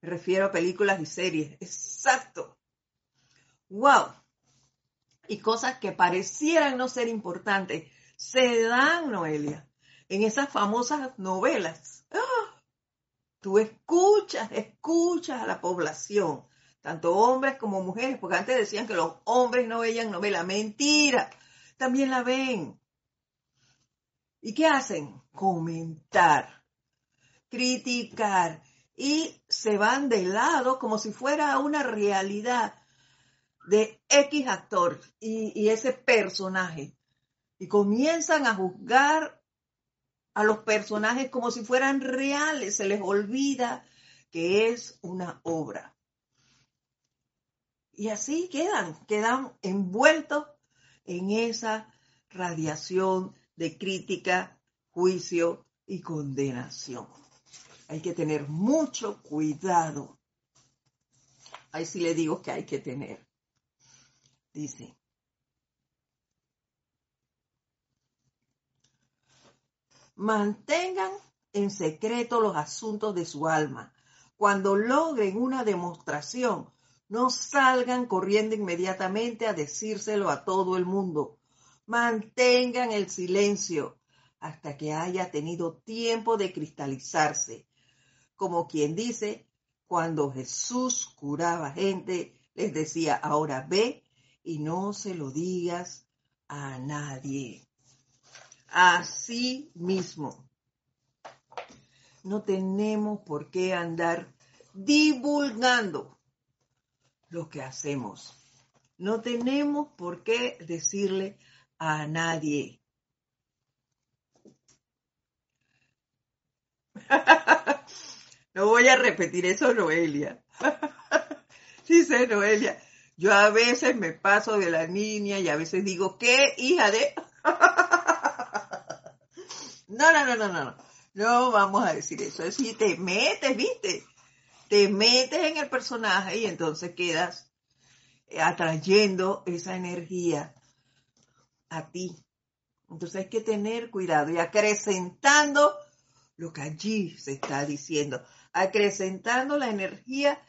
[SPEAKER 1] Me refiero a películas y series. Exacto. Wow. Y cosas que parecieran no ser importantes se dan, Noelia, en esas famosas novelas. ¡Ah! tú escuchas, escuchas a la población, tanto hombres como mujeres, porque antes decían que los hombres no veían novela. Mentira, también la ven. ¿Y qué hacen? Comentar, criticar y se van de lado como si fuera una realidad de X actor y, y ese personaje. Y comienzan a juzgar a los personajes como si fueran reales, se les olvida que es una obra. Y así quedan, quedan envueltos en esa radiación de crítica, juicio y condenación. Hay que tener mucho cuidado. Ahí sí le digo que hay que tener. Dice, mantengan en secreto los asuntos de su alma. Cuando logren una demostración, no salgan corriendo inmediatamente a decírselo a todo el mundo. Mantengan el silencio hasta que haya tenido tiempo de cristalizarse. Como quien dice, cuando Jesús curaba gente, les decía, ahora ve y no se lo digas a nadie. Así mismo. No tenemos por qué andar divulgando lo que hacemos. No tenemos por qué decirle a nadie. No voy a repetir eso, Noelia. Dice Noelia, yo a veces me paso de la niña y a veces digo, ¿qué hija de? No, no, no, no, no. No vamos a decir eso. Es decir, te metes, viste. Te metes en el personaje y entonces quedas atrayendo esa energía a ti. Entonces hay que tener cuidado y acrecentando lo que allí se está diciendo, acrecentando la energía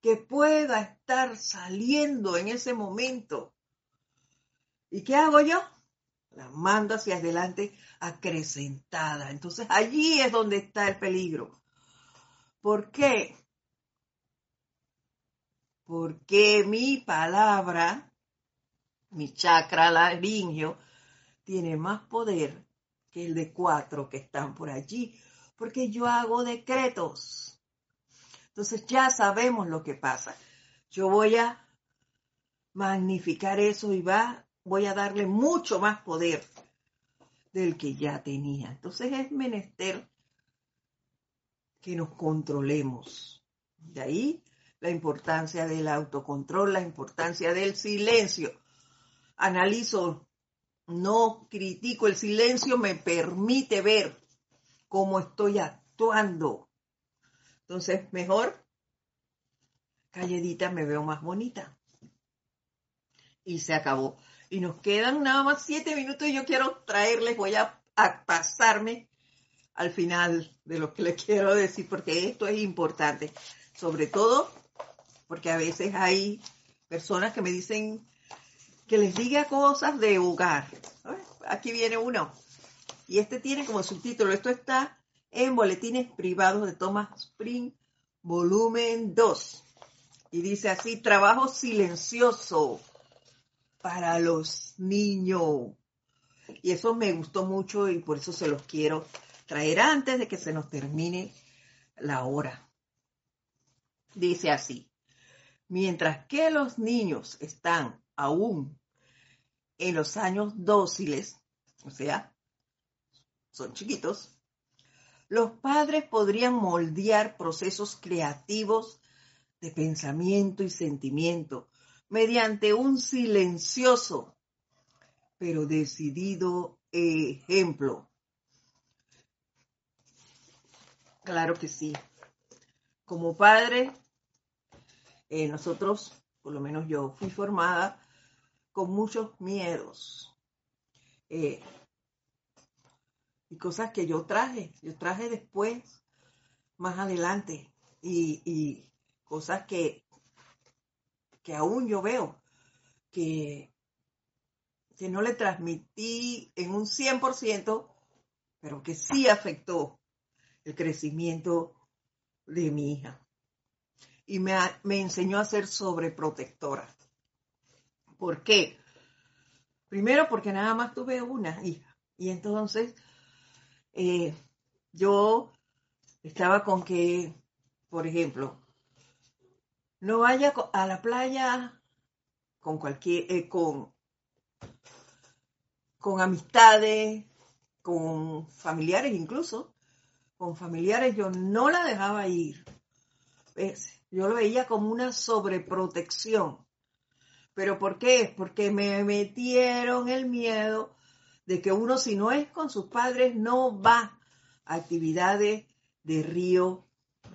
[SPEAKER 1] que pueda estar saliendo en ese momento. ¿Y qué hago yo? La mando hacia adelante acrecentada. Entonces allí es donde está el peligro. ¿Por qué? Porque mi palabra, mi chakra laringio, tiene más poder que el de cuatro que están por allí, porque yo hago decretos. Entonces ya sabemos lo que pasa. Yo voy a magnificar eso y va, voy a darle mucho más poder del que ya tenía. Entonces es menester que nos controlemos. De ahí la importancia del autocontrol, la importancia del silencio. Analizo, no critico, el silencio me permite ver cómo estoy actuando. Entonces, mejor calladita me veo más bonita. Y se acabó. Y nos quedan nada más siete minutos y yo quiero traerles, voy a, pasarme al final de lo que les quiero decir, porque esto es importante. Sobre todo porque a veces hay personas que me dicen que les diga cosas de hogar. Aquí viene uno. Y este tiene como subtítulo, esto está en Boletines Privados de Thomas Spring, volumen 2. Y dice así, trabajo silencioso para los niños. Y eso me gustó mucho y por eso se los quiero traer antes de que se nos termine la hora. Dice así, mientras que los niños están aún en los años dóciles, o sea, son chiquitos, los padres podrían moldear procesos creativos de pensamiento y sentimiento mediante un silencioso pero decidido ejemplo. Claro que sí. Como padre, eh, nosotros, por lo menos yo, fui formada con muchos miedos eh, y cosas que yo traje, yo traje después, más adelante, y, y cosas que que aún yo veo que, que no le transmití en un 100%, pero que sí afectó el crecimiento de mi hija. Y me, me enseñó a ser sobreprotectora. ¿Por qué? Primero porque nada más tuve una hija. Y entonces eh, yo estaba con que, por ejemplo, no vaya a la playa con cualquier, eh, con, con amistades, con familiares incluso, con familiares yo no la dejaba ir. Yo lo veía como una sobreprotección. ¿Pero por qué? Porque me metieron el miedo de que uno si no es con sus padres no va a actividades de río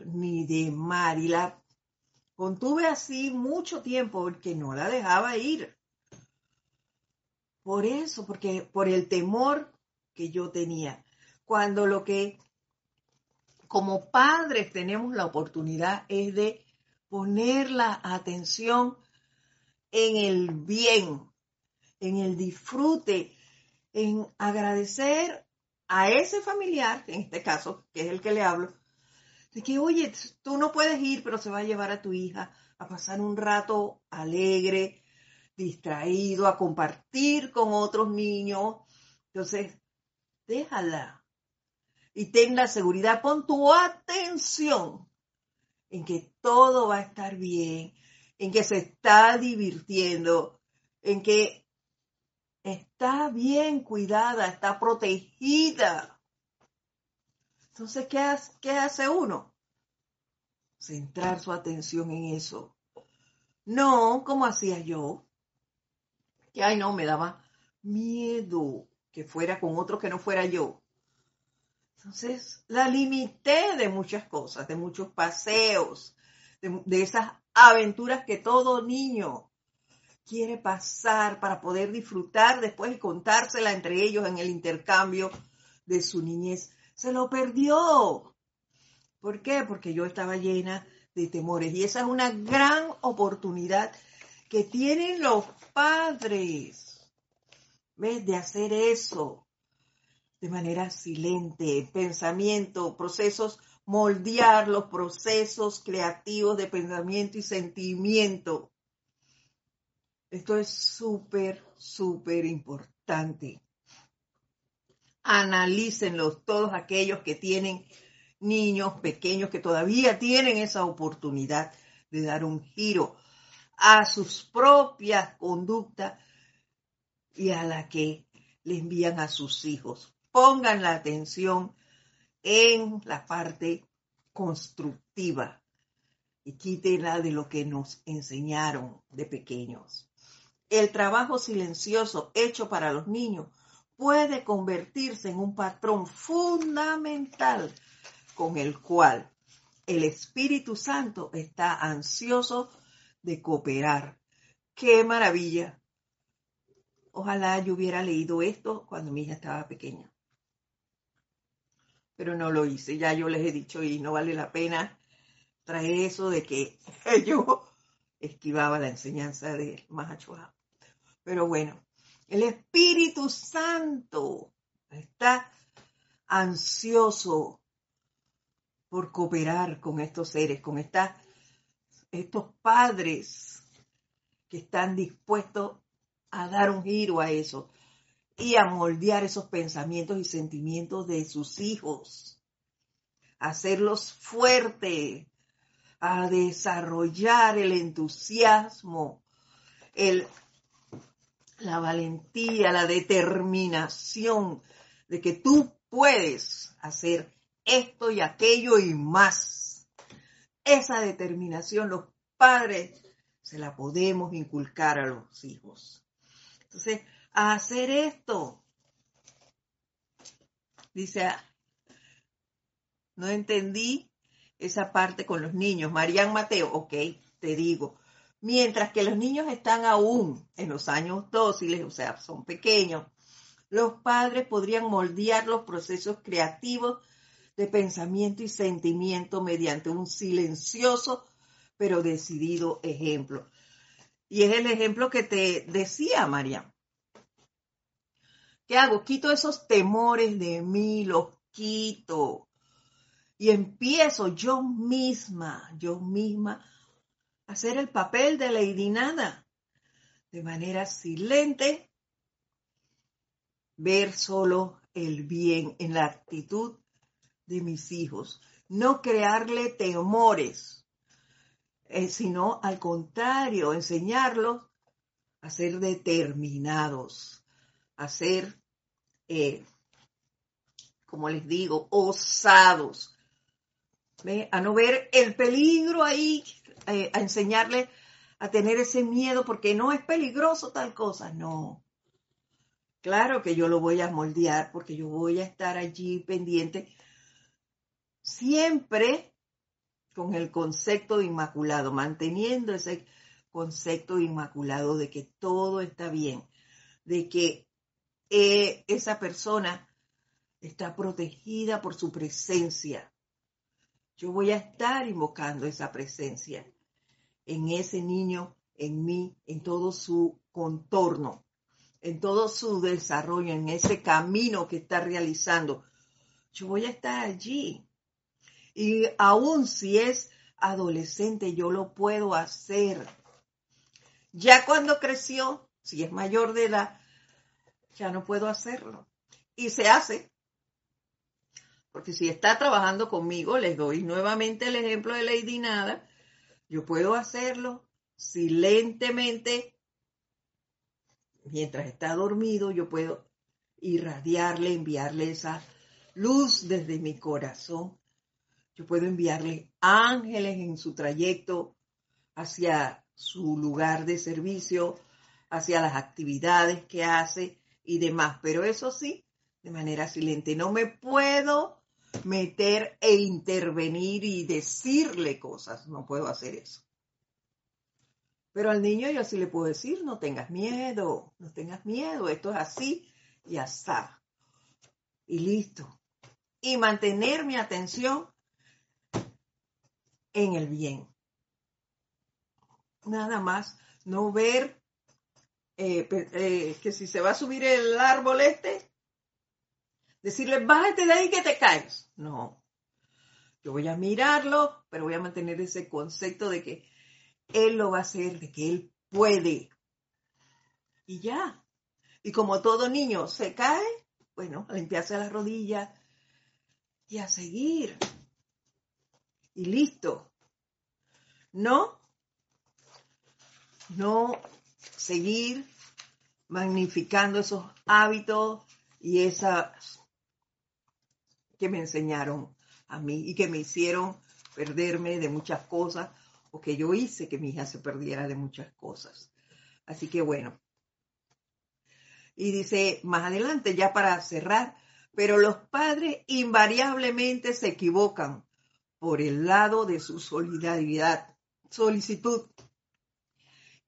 [SPEAKER 1] ni de mar. Y la contuve así mucho tiempo porque no la dejaba ir. Por eso, porque por el temor que yo tenía. Cuando lo que como padres tenemos la oportunidad es de poner la atención en el bien, en el disfrute, en agradecer a ese familiar, en este caso, que es el que le hablo, de que, oye, tú no puedes ir, pero se va a llevar a tu hija a pasar un rato alegre, distraído, a compartir con otros niños. Entonces, déjala. Y ten la seguridad, pon tu atención en que todo va a estar bien, en que se está divirtiendo, en que está bien cuidada, está protegida. Entonces, ¿qué hace, qué hace uno? Centrar su atención en eso. No, como hacía yo, que ay no, me daba miedo que fuera con otro que no fuera yo. Entonces, la limité de muchas cosas, de muchos paseos, de, esas aventuras que todo niño quiere pasar para poder disfrutar después y contársela entre ellos en el intercambio de su niñez. Se lo perdió. ¿Por qué? Porque yo estaba llena de temores y esa es una gran oportunidad que tienen los padres. De hacer eso de manera silente, pensamiento, procesos moldear los procesos creativos de pensamiento y sentimiento. Esto es súper, súper importante. Analícenlos todos aquellos que tienen niños pequeños que todavía tienen esa oportunidad de dar un giro a sus propias conductas y a la que le envían a sus hijos. Pongan la atención en la parte constructiva y quítenla de lo que nos enseñaron de pequeños. El trabajo silencioso hecho para los niños puede convertirse en un patrón fundamental con el cual el Espíritu Santo está ansioso de cooperar. ¡Qué maravilla! Ojalá yo hubiera leído esto cuando mi hija estaba pequeña pero no lo hice. Ya yo les he dicho y no vale la pena traer eso de que yo esquivaba la enseñanza de Mahachoa. Pero bueno, el Espíritu Santo está ansioso por cooperar con estos seres, con estos padres que están dispuestos a dar un giro a eso y a moldear esos pensamientos y sentimientos de sus hijos, hacerlos fuertes, a desarrollar el entusiasmo, el, la valentía, la determinación de que tú puedes hacer esto y aquello y más. Esa determinación los padres se la podemos inculcar a los hijos. Entonces, a hacer esto. Dice, no entendí esa parte con los niños. Marían Mateo, ok, te digo. Mientras que los niños están aún en los años dóciles, o sea, son pequeños, los padres podrían moldear los procesos creativos de pensamiento y sentimiento mediante un silencioso pero decidido ejemplo. Y es el ejemplo que te decía, María. ¿Qué hago? Quito esos temores de mí, los quito. y empiezo yo misma, yo misma, a hacer el papel de Lady Nada, de manera silente, ver solo el bien en la actitud de mis hijos, no crearle temores, eh, sino al contrario, enseñarlos a ser determinados, a ser, eh, como les digo, osados, a no ver el peligro ahí, eh, a enseñarle a tener ese miedo porque no es peligroso tal cosa, no. Claro que yo lo voy a moldear porque yo voy a estar allí pendiente siempre con el concepto de inmaculado, manteniendo ese concepto inmaculado de que todo está bien, de que esa persona está protegida por su presencia, yo voy a estar invocando esa presencia en ese niño, en mí, en todo su contorno, en todo su desarrollo, en ese camino que está realizando. Yo voy a estar allí. Y aún si es adolescente, yo lo puedo hacer. Ya cuando creció, si es mayor de edad, ya no puedo hacerlo. Y se hace. Porque si está trabajando conmigo, les doy nuevamente el ejemplo de Lady Nada, yo puedo hacerlo silentemente. Mientras está dormido, yo puedo irradiarle, enviarle esa luz desde mi corazón. Yo puedo enviarle ángeles en su trayecto hacia su lugar de servicio, hacia las actividades que hace y demás. Pero eso sí, de manera silente. No me puedo meter e intervenir y decirle cosas. No puedo hacer eso. Pero al niño yo sí le puedo decir, no tengas miedo, no tengas miedo, esto es así y asá. Y listo. Y mantener mi atención en el bien. Nada más, no ver eh, eh, que si se va a subir el árbol este, decirle, bájate de ahí que te caes. No. Yo voy a mirarlo, pero voy a mantener ese concepto de que él lo va a hacer, de que él puede. Y ya. Y como todo niño se cae, bueno, a limpiarse las rodillas y a seguir. Y listo. No, no seguir magnificando esos hábitos y esas que me enseñaron a mí y que me hicieron perderme de muchas cosas o que yo hice que mi hija se perdiera de muchas cosas. Así que bueno. Y dice más adelante, ya para cerrar, pero los padres invariablemente se equivocan por el lado de su solidaridad, solicitud.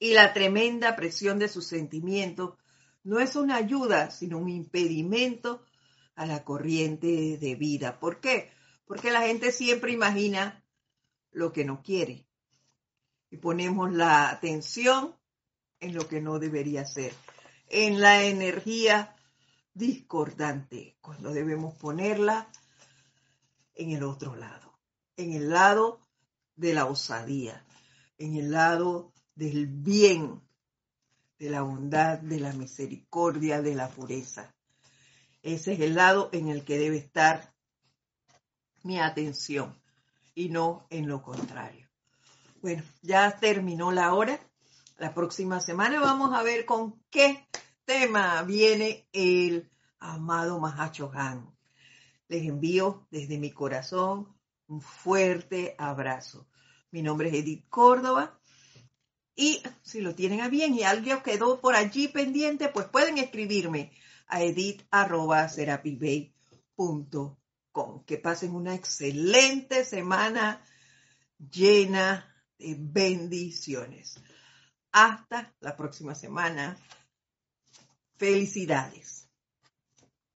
[SPEAKER 1] Y la tremenda presión de sus sentimientos no es una ayuda, sino un impedimento a la corriente de vida. ¿Por qué? Porque la gente siempre imagina lo que no quiere y ponemos la atención en lo que no debería ser, en la energía discordante, cuando debemos ponerla en el otro lado, en el lado de la osadía, en el lado del bien, de la bondad, de la misericordia, de la pureza. Ese es el lado en el que debe estar mi atención y no en lo contrario. Bueno, ya terminó la hora. La próxima semana vamos a ver con qué tema viene el amado Mahacho Han. Les envío desde mi corazón un fuerte abrazo. Mi nombre es Edith Córdoba. Y si lo tienen a bien y alguien quedó por allí pendiente, pues pueden escribirme a edit.com. Que pasen una excelente semana llena de bendiciones. Hasta la próxima semana. Felicidades.